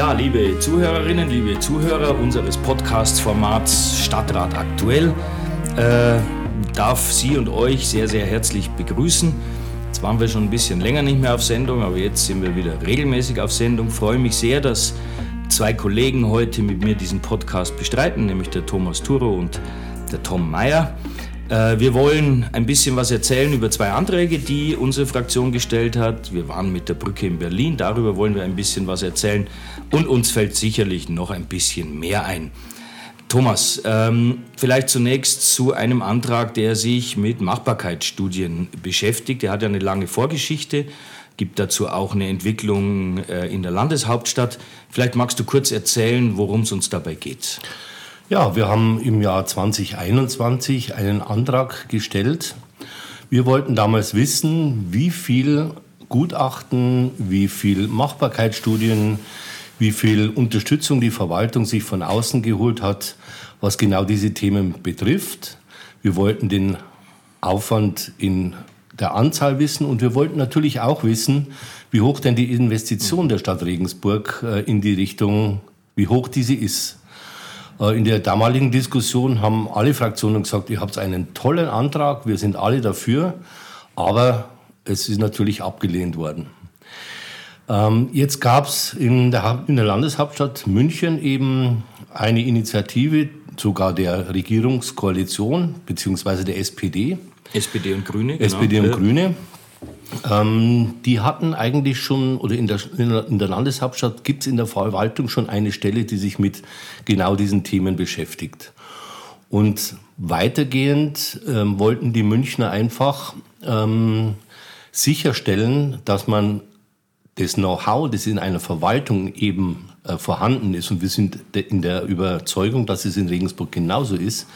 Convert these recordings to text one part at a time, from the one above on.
Ja, liebe Zuhörerinnen, liebe Zuhörer unseres Podcast-Formats Stadtrat aktuell, äh, darf Sie und euch sehr, sehr herzlich begrüßen. Jetzt waren wir schon ein bisschen länger nicht mehr auf Sendung, aber jetzt sind wir wieder regelmäßig auf Sendung. Ich freue mich sehr, dass zwei Kollegen heute mit mir diesen Podcast bestreiten, nämlich der Thomas Turo und der Tom Meyer. Äh, wir wollen ein bisschen was erzählen über zwei Anträge, die unsere Fraktion gestellt hat. Wir waren mit der Brücke in Berlin, darüber wollen wir ein bisschen was erzählen. Und uns fällt sicherlich noch ein bisschen mehr ein. Thomas, ähm, vielleicht zunächst zu einem Antrag, der sich mit Machbarkeitsstudien beschäftigt. Der hat ja eine lange Vorgeschichte, gibt dazu auch eine Entwicklung äh, in der Landeshauptstadt. Vielleicht magst du kurz erzählen, worum es uns dabei geht. Ja, wir haben im Jahr 2021 einen Antrag gestellt. Wir wollten damals wissen, wie viel Gutachten, wie viel Machbarkeitsstudien, wie viel Unterstützung die Verwaltung sich von außen geholt hat, was genau diese Themen betrifft. Wir wollten den Aufwand in der Anzahl wissen und wir wollten natürlich auch wissen, wie hoch denn die Investition der Stadt Regensburg äh, in die Richtung, wie hoch diese ist. Äh, in der damaligen Diskussion haben alle Fraktionen gesagt, ihr habt einen tollen Antrag, wir sind alle dafür, aber es ist natürlich abgelehnt worden. Ähm, jetzt gab es in der, in der Landeshauptstadt München eben eine Initiative, sogar der Regierungskoalition beziehungsweise der SPD. SPD und Grüne. Genau. SPD und Grüne. Ähm, die hatten eigentlich schon, oder in der, in der Landeshauptstadt gibt es in der Verwaltung schon eine Stelle, die sich mit genau diesen Themen beschäftigt. Und weitergehend ähm, wollten die Münchner einfach ähm, sicherstellen, dass man das Know-how, das in einer Verwaltung eben äh, vorhanden ist, und wir sind in der Überzeugung, dass es in Regensburg genauso ist,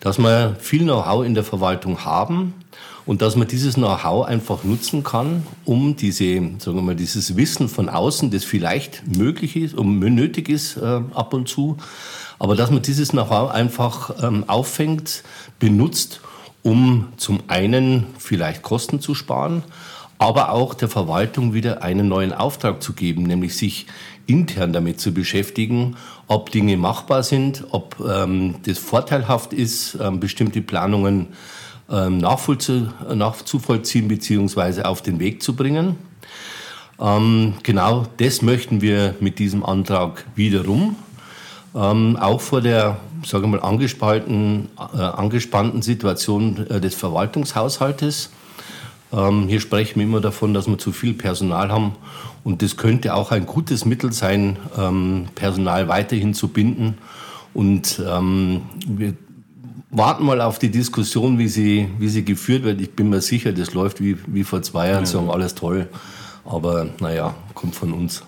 dass wir viel Know-how in der Verwaltung haben und dass man dieses Know-how einfach nutzen kann, um diese, sagen wir mal, dieses Wissen von außen, das vielleicht möglich ist und nötig ist äh, ab und zu, aber dass man dieses Know-how einfach ähm, auffängt, benutzt, um zum einen vielleicht Kosten zu sparen, aber auch der Verwaltung wieder einen neuen Auftrag zu geben, nämlich sich intern damit zu beschäftigen, ob Dinge machbar sind, ob ähm, das vorteilhaft ist, ähm, bestimmte Planungen ähm, nachzuvollziehen bzw. auf den Weg zu bringen. Ähm, genau das möchten wir mit diesem Antrag wiederum. Ähm, auch vor der sage mal, angespannten, äh, angespannten Situation äh, des Verwaltungshaushaltes. Ähm, hier sprechen wir immer davon, dass wir zu viel Personal haben und das könnte auch ein gutes Mittel sein, ähm, Personal weiterhin zu binden. Und ähm, wir warten mal auf die Diskussion, wie sie, wie sie geführt wird. Ich bin mir sicher, das läuft wie, wie vor zwei Jahren, ja. sagen alles toll. Aber naja, kommt von uns.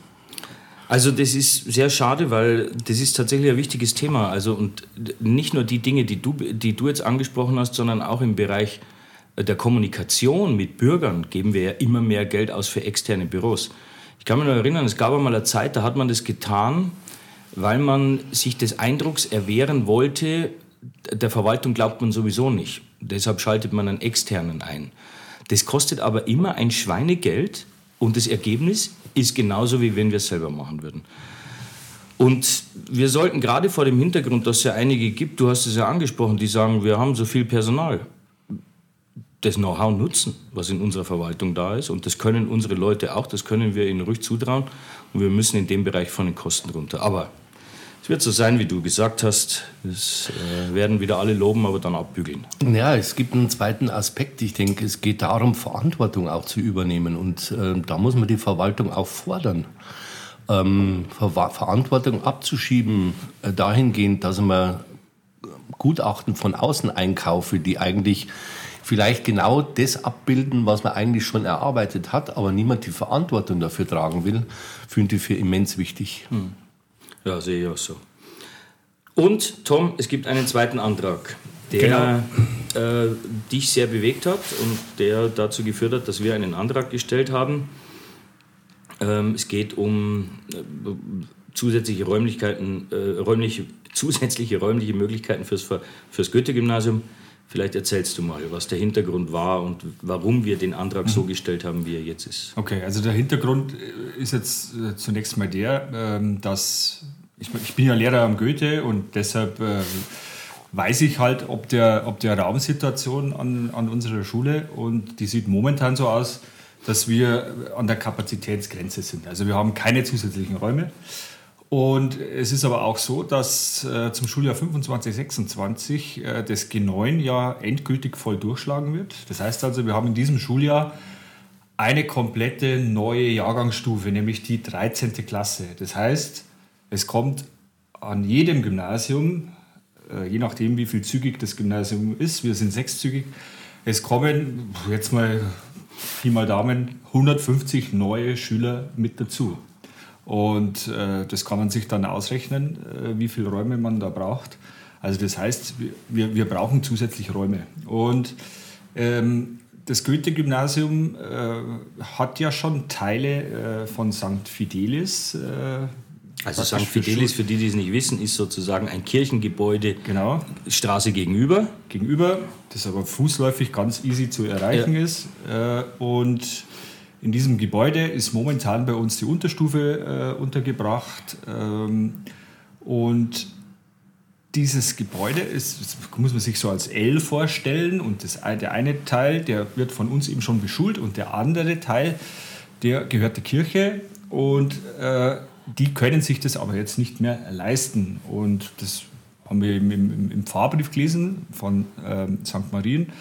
Also das ist sehr schade, weil das ist tatsächlich ein wichtiges Thema. Also und nicht nur die Dinge, die du, die du jetzt angesprochen hast, sondern auch im Bereich der Kommunikation mit Bürgern geben wir ja immer mehr Geld aus für externe Büros. Ich kann mich noch erinnern, es gab einmal eine Zeit, da hat man das getan, weil man sich des Eindrucks erwehren wollte, der Verwaltung glaubt man sowieso nicht. Deshalb schaltet man einen externen ein. Das kostet aber immer ein Schweinegeld und das Ergebnis ist genauso, wie wenn wir es selber machen würden. Und wir sollten gerade vor dem Hintergrund, dass es ja einige gibt, du hast es ja angesprochen, die sagen, wir haben so viel Personal das Know-how nutzen, was in unserer Verwaltung da ist. Und das können unsere Leute auch, das können wir ihnen ruhig zutrauen. Und wir müssen in dem Bereich von den Kosten runter. Aber es wird so sein, wie du gesagt hast. Es äh, werden wieder alle loben, aber dann abbügeln. Ja, es gibt einen zweiten Aspekt. Ich denke, es geht darum, Verantwortung auch zu übernehmen. Und äh, da muss man die Verwaltung auch fordern. Ähm, Ver Verantwortung abzuschieben, äh, dahingehend, dass man Gutachten von außen einkaufe, die eigentlich vielleicht genau das abbilden, was man eigentlich schon erarbeitet hat, aber niemand die Verantwortung dafür tragen will, finde ich für immens wichtig. Hm. Ja, sehe ich auch so. Und Tom, es gibt einen zweiten Antrag, der genau. äh, dich sehr bewegt hat und der dazu geführt hat, dass wir einen Antrag gestellt haben. Ähm, es geht um äh, zusätzliche Räumlichkeiten, äh, räumliche, zusätzliche räumliche Möglichkeiten fürs, fürs Goethe-Gymnasium Vielleicht erzählst du mal, was der Hintergrund war und warum wir den Antrag so mhm. gestellt haben, wie er jetzt ist. Okay, also der Hintergrund ist jetzt äh, zunächst mal der, ähm, dass ich, ich bin ja Lehrer am Goethe und deshalb äh, weiß ich halt, ob der, ob der Raumsituation an, an unserer Schule und die sieht momentan so aus, dass wir an der Kapazitätsgrenze sind. Also wir haben keine zusätzlichen Räume. Und es ist aber auch so, dass äh, zum Schuljahr 25, 26 äh, das G9 ja endgültig voll durchschlagen wird. Das heißt also, wir haben in diesem Schuljahr eine komplette neue Jahrgangsstufe, nämlich die 13. Klasse. Das heißt, es kommt an jedem Gymnasium, äh, je nachdem wie viel zügig das Gymnasium ist, wir sind sechszügig, es kommen jetzt mal Pi mal Daumen 150 neue Schüler mit dazu. Und äh, das kann man sich dann ausrechnen, äh, wie viele Räume man da braucht. Also das heißt, wir, wir brauchen zusätzlich Räume. Und ähm, das Goethe-Gymnasium äh, hat ja schon Teile äh, von St. Fidelis. Äh, also St. Fidelis, für die, die es nicht wissen, ist sozusagen ein Kirchengebäude, genau. Straße gegenüber. Gegenüber, das aber fußläufig ganz easy zu erreichen ja. ist. Äh, und in diesem Gebäude ist momentan bei uns die Unterstufe äh, untergebracht. Ähm, und dieses Gebäude ist, muss man sich so als L vorstellen. Und das, der eine Teil, der wird von uns eben schon beschult und der andere Teil, der gehört der Kirche. Und äh, die können sich das aber jetzt nicht mehr leisten. Und das haben wir im, im, im Fahrbrief gelesen von ähm, St. Marien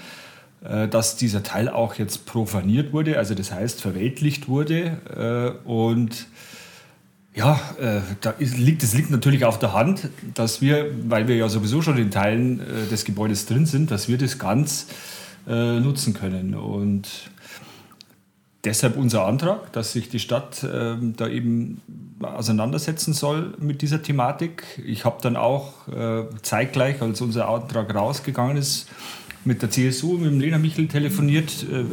dass dieser Teil auch jetzt profaniert wurde, also das heißt verweltlicht wurde. Äh, und ja, äh, da liegt, es liegt natürlich auf der Hand, dass wir, weil wir ja sowieso schon in Teilen des Gebäudes drin sind, dass wir das ganz nutzen können. Und deshalb unser Antrag, dass sich die Stadt da eben auseinandersetzen soll mit dieser Thematik. Ich habe dann auch zeitgleich, als unser Antrag rausgegangen ist, mit der CSU, mit dem Lena Michel telefoniert, äh,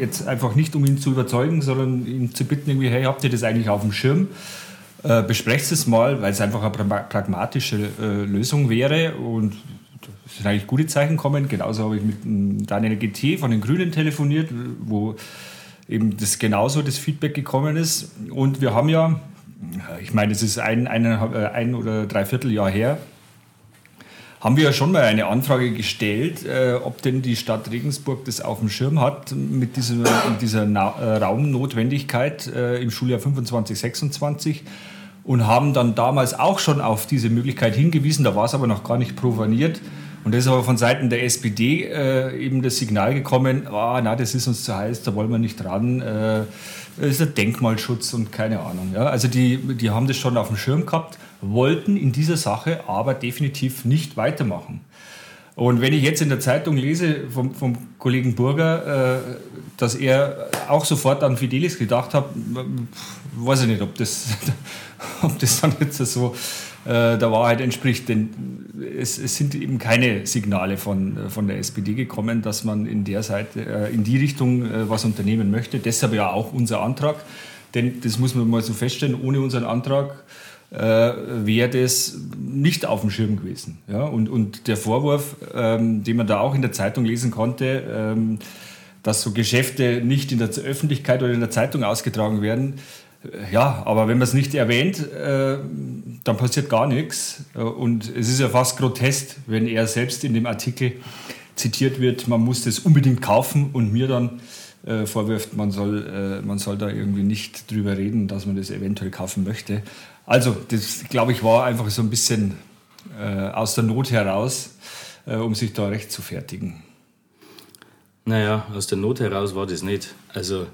jetzt einfach nicht, um ihn zu überzeugen, sondern ihn zu bitten, irgendwie, hey, habt ihr das eigentlich auf dem Schirm? Äh, besprecht es mal, weil es einfach eine pragmatische äh, Lösung wäre und es sind eigentlich gute Zeichen kommen. Genauso habe ich mit Daniel GT von den Grünen telefoniert, wo eben das genauso das Feedback gekommen ist. Und wir haben ja, ich meine, es ist ein, ein, ein oder dreiviertel Jahr her, haben wir ja schon mal eine Anfrage gestellt, äh, ob denn die Stadt Regensburg das auf dem Schirm hat mit dieser, dieser Na äh, Raumnotwendigkeit äh, im Schuljahr 25, 26 und haben dann damals auch schon auf diese Möglichkeit hingewiesen, da war es aber noch gar nicht provaniert. Und da ist aber von Seiten der SPD äh, eben das Signal gekommen, oh, na, das ist uns zu heiß, da wollen wir nicht dran. Äh, das ist ein Denkmalschutz und keine Ahnung. Ja? Also die, die haben das schon auf dem Schirm gehabt wollten in dieser Sache aber definitiv nicht weitermachen. Und wenn ich jetzt in der Zeitung lese vom, vom Kollegen Burger, äh, dass er auch sofort an Fidelis gedacht hat, weiß ich nicht, ob das, ob das dann jetzt so äh, der Wahrheit entspricht. Denn es, es, sind eben keine Signale von, von der SPD gekommen, dass man in der Seite, äh, in die Richtung äh, was unternehmen möchte. Deshalb ja auch unser Antrag. Denn das muss man mal so feststellen, ohne unseren Antrag äh, wäre das nicht auf dem Schirm gewesen. Ja? Und, und der Vorwurf, ähm, den man da auch in der Zeitung lesen konnte, ähm, dass so Geschäfte nicht in der Öffentlichkeit oder in der Zeitung ausgetragen werden, äh, ja, aber wenn man es nicht erwähnt, äh, dann passiert gar nichts. Äh, und es ist ja fast grotesk, wenn er selbst in dem Artikel zitiert wird, man muss das unbedingt kaufen und mir dann äh, vorwirft, man soll, äh, man soll da irgendwie nicht drüber reden, dass man das eventuell kaufen möchte. Also, das glaube ich war einfach so ein bisschen äh, aus der Not heraus, äh, um sich da recht zu fertigen. Naja, aus der Not heraus war das nicht. Also,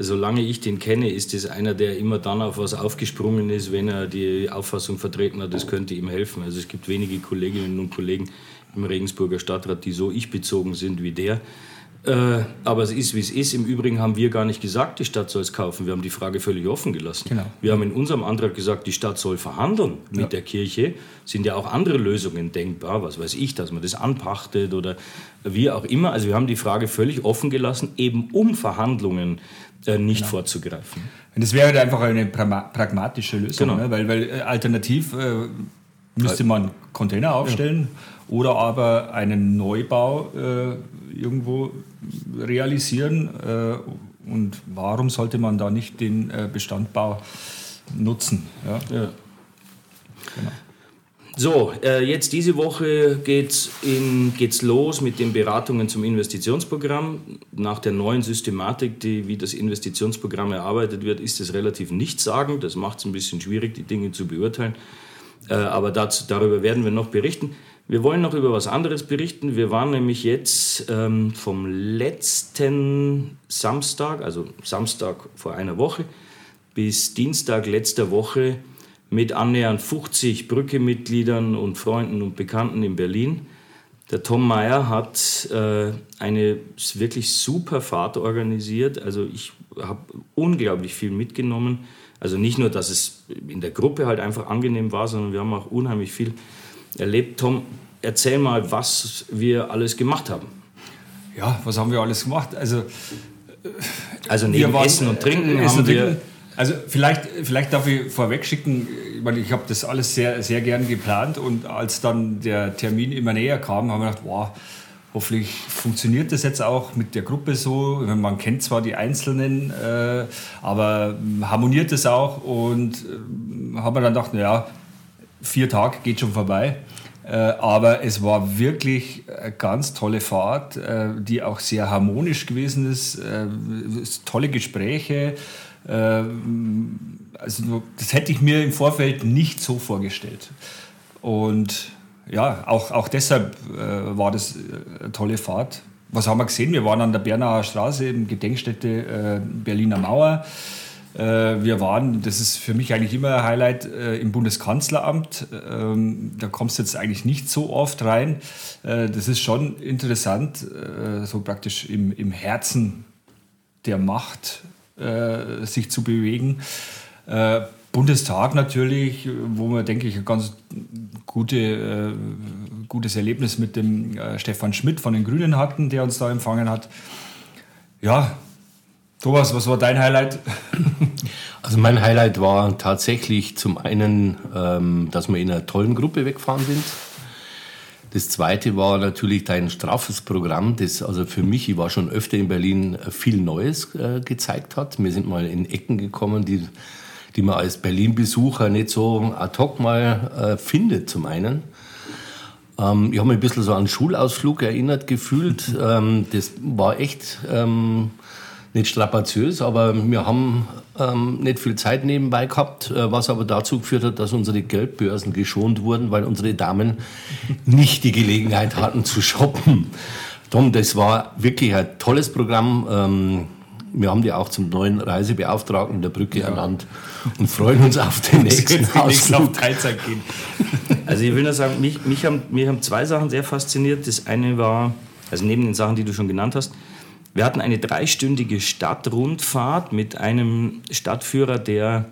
solange ich den kenne, ist es einer, der immer dann auf was aufgesprungen ist, wenn er die Auffassung vertreten hat, das könnte ihm helfen. Also es gibt wenige Kolleginnen und Kollegen im Regensburger Stadtrat, die so ich bezogen sind wie der. Äh, aber es ist, wie es ist. Im Übrigen haben wir gar nicht gesagt, die Stadt soll es kaufen. Wir haben die Frage völlig offen gelassen. Genau. Wir haben in unserem Antrag gesagt, die Stadt soll verhandeln mit ja. der Kirche. Sind ja auch andere Lösungen denkbar, was weiß ich, dass man das anpachtet oder wie auch immer. Also wir haben die Frage völlig offen gelassen, eben um Verhandlungen äh, nicht genau. vorzugreifen. Und das wäre halt einfach eine pragmatische Lösung, genau. ne? weil, weil äh, alternativ äh, müsste man Container aufstellen ja. oder aber einen Neubau äh, irgendwo realisieren. Äh, und warum sollte man da nicht den äh, Bestandbau nutzen? Ja? ja. Genau. So, äh, jetzt diese Woche geht's, in, geht's los mit den Beratungen zum Investitionsprogramm. Nach der neuen Systematik, die, wie das Investitionsprogramm erarbeitet wird, ist es relativ nichtssagend. Das macht es ein bisschen schwierig, die Dinge zu beurteilen. Äh, aber dazu, darüber werden wir noch berichten. Wir wollen noch über was anderes berichten. Wir waren nämlich jetzt ähm, vom letzten Samstag, also Samstag vor einer Woche, bis Dienstag letzter Woche mit annähernd 50 Brücke-Mitgliedern und Freunden und Bekannten in Berlin. Der Tom Meyer hat äh, eine wirklich super Fahrt organisiert. Also ich habe unglaublich viel mitgenommen. Also nicht nur, dass es in der Gruppe halt einfach angenehm war, sondern wir haben auch unheimlich viel erlebt. Tom, erzähl mal, was wir alles gemacht haben. Ja, was haben wir alles gemacht? Also, also neben waren, Essen und Trinken Essen haben wir... Trinken also vielleicht, vielleicht darf ich vorweg schicken, ich, meine, ich habe das alles sehr, sehr gern geplant und als dann der Termin immer näher kam, haben wir gedacht, wow, hoffentlich funktioniert das jetzt auch mit der Gruppe so. Man kennt zwar die Einzelnen, äh, aber harmoniert das auch und äh, haben wir dann gedacht, naja, vier Tage geht schon vorbei. Äh, aber es war wirklich eine ganz tolle Fahrt, äh, die auch sehr harmonisch gewesen ist. Äh, tolle Gespräche, also das hätte ich mir im Vorfeld nicht so vorgestellt. Und ja, auch, auch deshalb war das eine tolle Fahrt. Was haben wir gesehen? Wir waren an der Bernauer Straße, in Gedenkstätte Berliner Mauer. Äh, wir waren, das ist für mich eigentlich immer ein Highlight, äh, im Bundeskanzleramt. Ähm, da kommst du jetzt eigentlich nicht so oft rein. Äh, das ist schon interessant, so praktisch im, Herzen der Macht sich zu bewegen. Bundestag natürlich, wo wir, denke ich, ein ganz gute, gutes Erlebnis mit dem Stefan Schmidt von den Grünen hatten, der uns da empfangen hat. Ja, Thomas, was war dein Highlight? Also mein Highlight war tatsächlich zum einen, ähm, dass wir in einer tollen Gruppe wegfahren sind. Das zweite war natürlich dein straffes Programm, das also für mich, ich war schon öfter in Berlin, äh, viel Neues äh, gezeigt hat. Wir sind mal in Ecken gekommen, die, die man als Berlin-Besucher nicht so ad hoc mal äh, findet, zum einen. Ähm, ich habe mich ein bisschen so an einen Schulausflug erinnert gefühlt. Ähm, das war echt ähm, nicht strapaziös, aber wir haben ähm, nicht viel Zeit nebenbei gehabt, äh, was aber dazu geführt hat, dass unsere Geldbörsen geschont wurden, weil unsere Damen nicht die Gelegenheit hatten zu shoppen. Tom, das war wirklich ein tolles Programm. Ähm, wir haben die auch zum neuen Reisebeauftragten der Brücke ja. ernannt und freuen uns auf den nächsten Ausflug. Teilzeit gehen. Also ich will nur sagen, mich, mich haben, mich haben zwei Sachen sehr fasziniert. Das eine war, also neben den Sachen, die du schon genannt hast, wir hatten eine dreistündige Stadtrundfahrt mit einem Stadtführer, der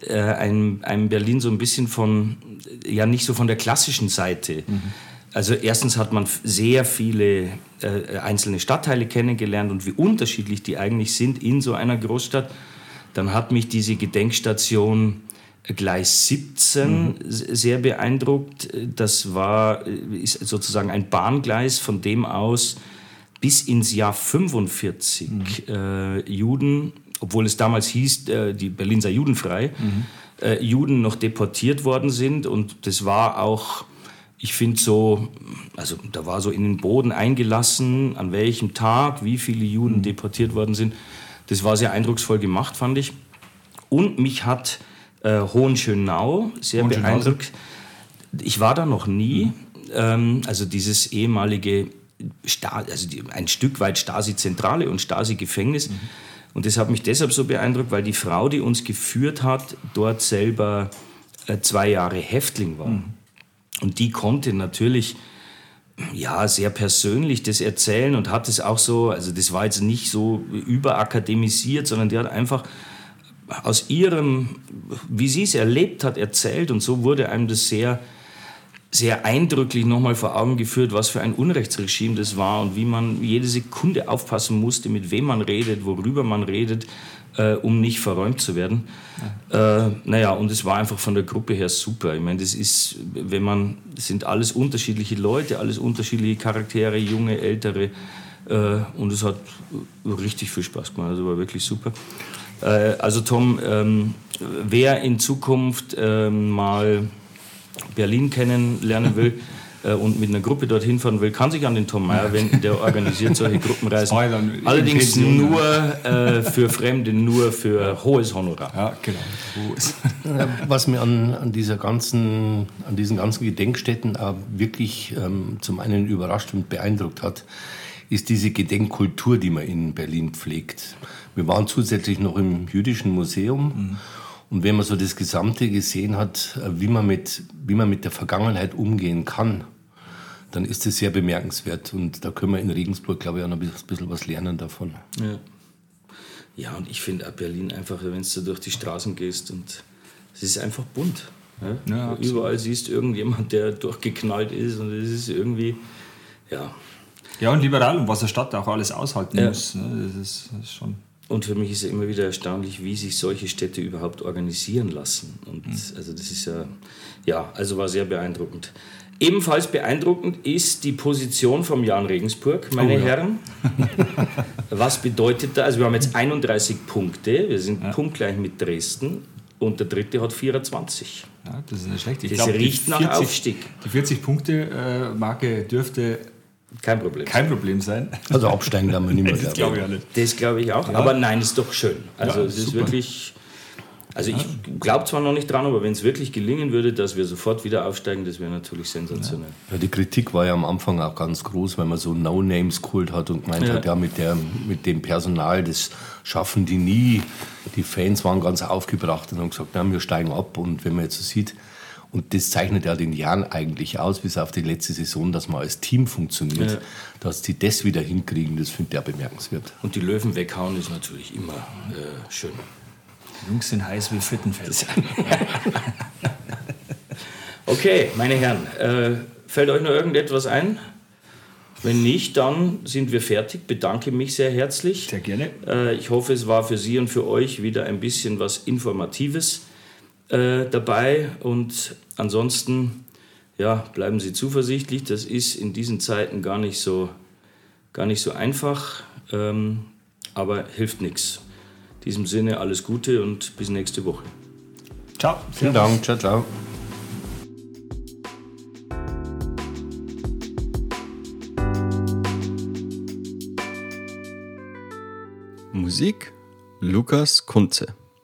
äh, einem, einem, Berlin so ein bisschen von, ja nicht so von der klassischen Seite. Mhm. Also erstens hat man sehr viele äh, einzelne Stadtteile kennengelernt und wie unterschiedlich die eigentlich sind in so einer Großstadt. Dann hat mich diese Gedenkstation Gleis 17 mhm. sehr beeindruckt. Das war ist sozusagen ein Bahngleis, von dem aus bis ins Jahr 45 mhm. äh, Juden, obwohl es damals hieß, äh, die Berlin sei judenfrei, mhm. äh, Juden noch deportiert worden sind. Und das war auch, ich finde so, also da war so in den Boden eingelassen, an welchem Tag, wie viele Juden mhm. deportiert worden sind. Das war sehr eindrucksvoll gemacht, fand ich. Und mich hat äh, Hohenschönau sehr beeindruckt. Ich war da noch nie. Mhm. Ähm, also dieses ehemalige also die, ein Stück weit Stasi-Zentrale und Stasi-Gefängnis. Mhm. Und das hat mich deshalb so beeindruckt, weil die Frau, die uns geführt hat, dort selber äh, zwei Jahre Häftling war. Mhm. Und die konnte natürlich ja, sehr persönlich das erzählen und hat es auch so, also das war jetzt nicht so überakademisiert, sondern die hat einfach aus ihrem, wie sie es erlebt hat, erzählt und so wurde einem das sehr sehr eindrücklich nochmal vor Augen geführt, was für ein Unrechtsregime das war und wie man jede Sekunde aufpassen musste, mit wem man redet, worüber man redet, äh, um nicht verräumt zu werden. Ja. Äh, naja, und es war einfach von der Gruppe her super. Ich meine, das ist, wenn man, sind alles unterschiedliche Leute, alles unterschiedliche Charaktere, junge, ältere. Äh, und es hat richtig viel Spaß gemacht, also war wirklich super. Äh, also Tom, ähm, wer in Zukunft ähm, mal Berlin kennenlernen will, äh, und mit einer Gruppe dorthin fahren will, kann sich an den Tom Meyer wenden, der organisiert solche Gruppenreisen. Allerdings nur äh, für Fremde, nur für hohes Honorar. Ja, genau. Was mir an, an, dieser ganzen, an diesen ganzen Gedenkstätten auch wirklich ähm, zum einen überrascht und beeindruckt hat, ist diese Gedenkkultur, die man in Berlin pflegt. Wir waren zusätzlich noch im Jüdischen Museum. Mhm. Und wenn man so das Gesamte gesehen hat, äh, wie man mit, wie man mit der Vergangenheit umgehen kann, dann ist das sehr bemerkenswert. Und da können wir in Regensburg, glaube ich, auch noch ein bisschen was lernen davon. Ja, ja und ich finde auch Berlin einfach, wenn du durch die Straßen gehst und es ist einfach bunt. Ja? Ja, Überall siehst du irgendjemand, der durchgeknallt ist und es ist irgendwie, ja. Ja, und liberal und was eine Stadt auch alles aushalten ja. muss. Ne? Das, ist, das ist schon und für mich ist es immer wieder erstaunlich, wie sich solche Städte überhaupt organisieren lassen. Und mhm. also das ist ja, ja, also war sehr beeindruckend. Ebenfalls beeindruckend ist die Position vom Jan Regensburg, meine oh, ja. Herren. Was bedeutet das? Also wir haben jetzt 31 Punkte, wir sind ja. punktgleich mit Dresden und der dritte hat 24. Ja, das ist nicht schlecht. Ich das glaub, riecht 40, nach Aufstieg. Die 40-Punkte-Marke dürfte kein Problem. Kein Problem sein. Also absteigen kann man nicht mehr. das glaube ich auch nicht. Das glaube ich auch. Ja. Aber nein, ist doch schön. Also ja, es ist wirklich also ich glaube zwar noch nicht dran, aber wenn es wirklich gelingen würde, dass wir sofort wieder aufsteigen, das wäre natürlich sensationell. Ja, die Kritik war ja am Anfang auch ganz groß, weil man so No-Names geholt hat und gemeint ja. hat, ja, mit, der, mit dem Personal, das schaffen die nie. Die Fans waren ganz aufgebracht und haben gesagt, na, wir steigen ab. Und wenn man jetzt so sieht, und das zeichnet ja den Jan eigentlich aus, bis auf die letzte Saison, dass man als Team funktioniert, ja. dass sie das wieder hinkriegen, das finde ich ja bemerkenswert. Und die Löwen weghauen ist natürlich immer äh, schön. Die Jungs sind heiß wie Frittenfeld. okay, meine Herren, äh, fällt euch noch irgendetwas ein? Wenn nicht, dann sind wir fertig. Bedanke mich sehr herzlich. Sehr gerne. Äh, ich hoffe, es war für Sie und für euch wieder ein bisschen was Informatives äh, dabei. Und ansonsten, ja, bleiben Sie zuversichtlich. Das ist in diesen Zeiten gar nicht so, gar nicht so einfach, ähm, aber hilft nichts. In diesem Sinne alles Gute und bis nächste Woche. Ciao. Vielen Dank. Ciao, ciao. Musik Lukas Kunze.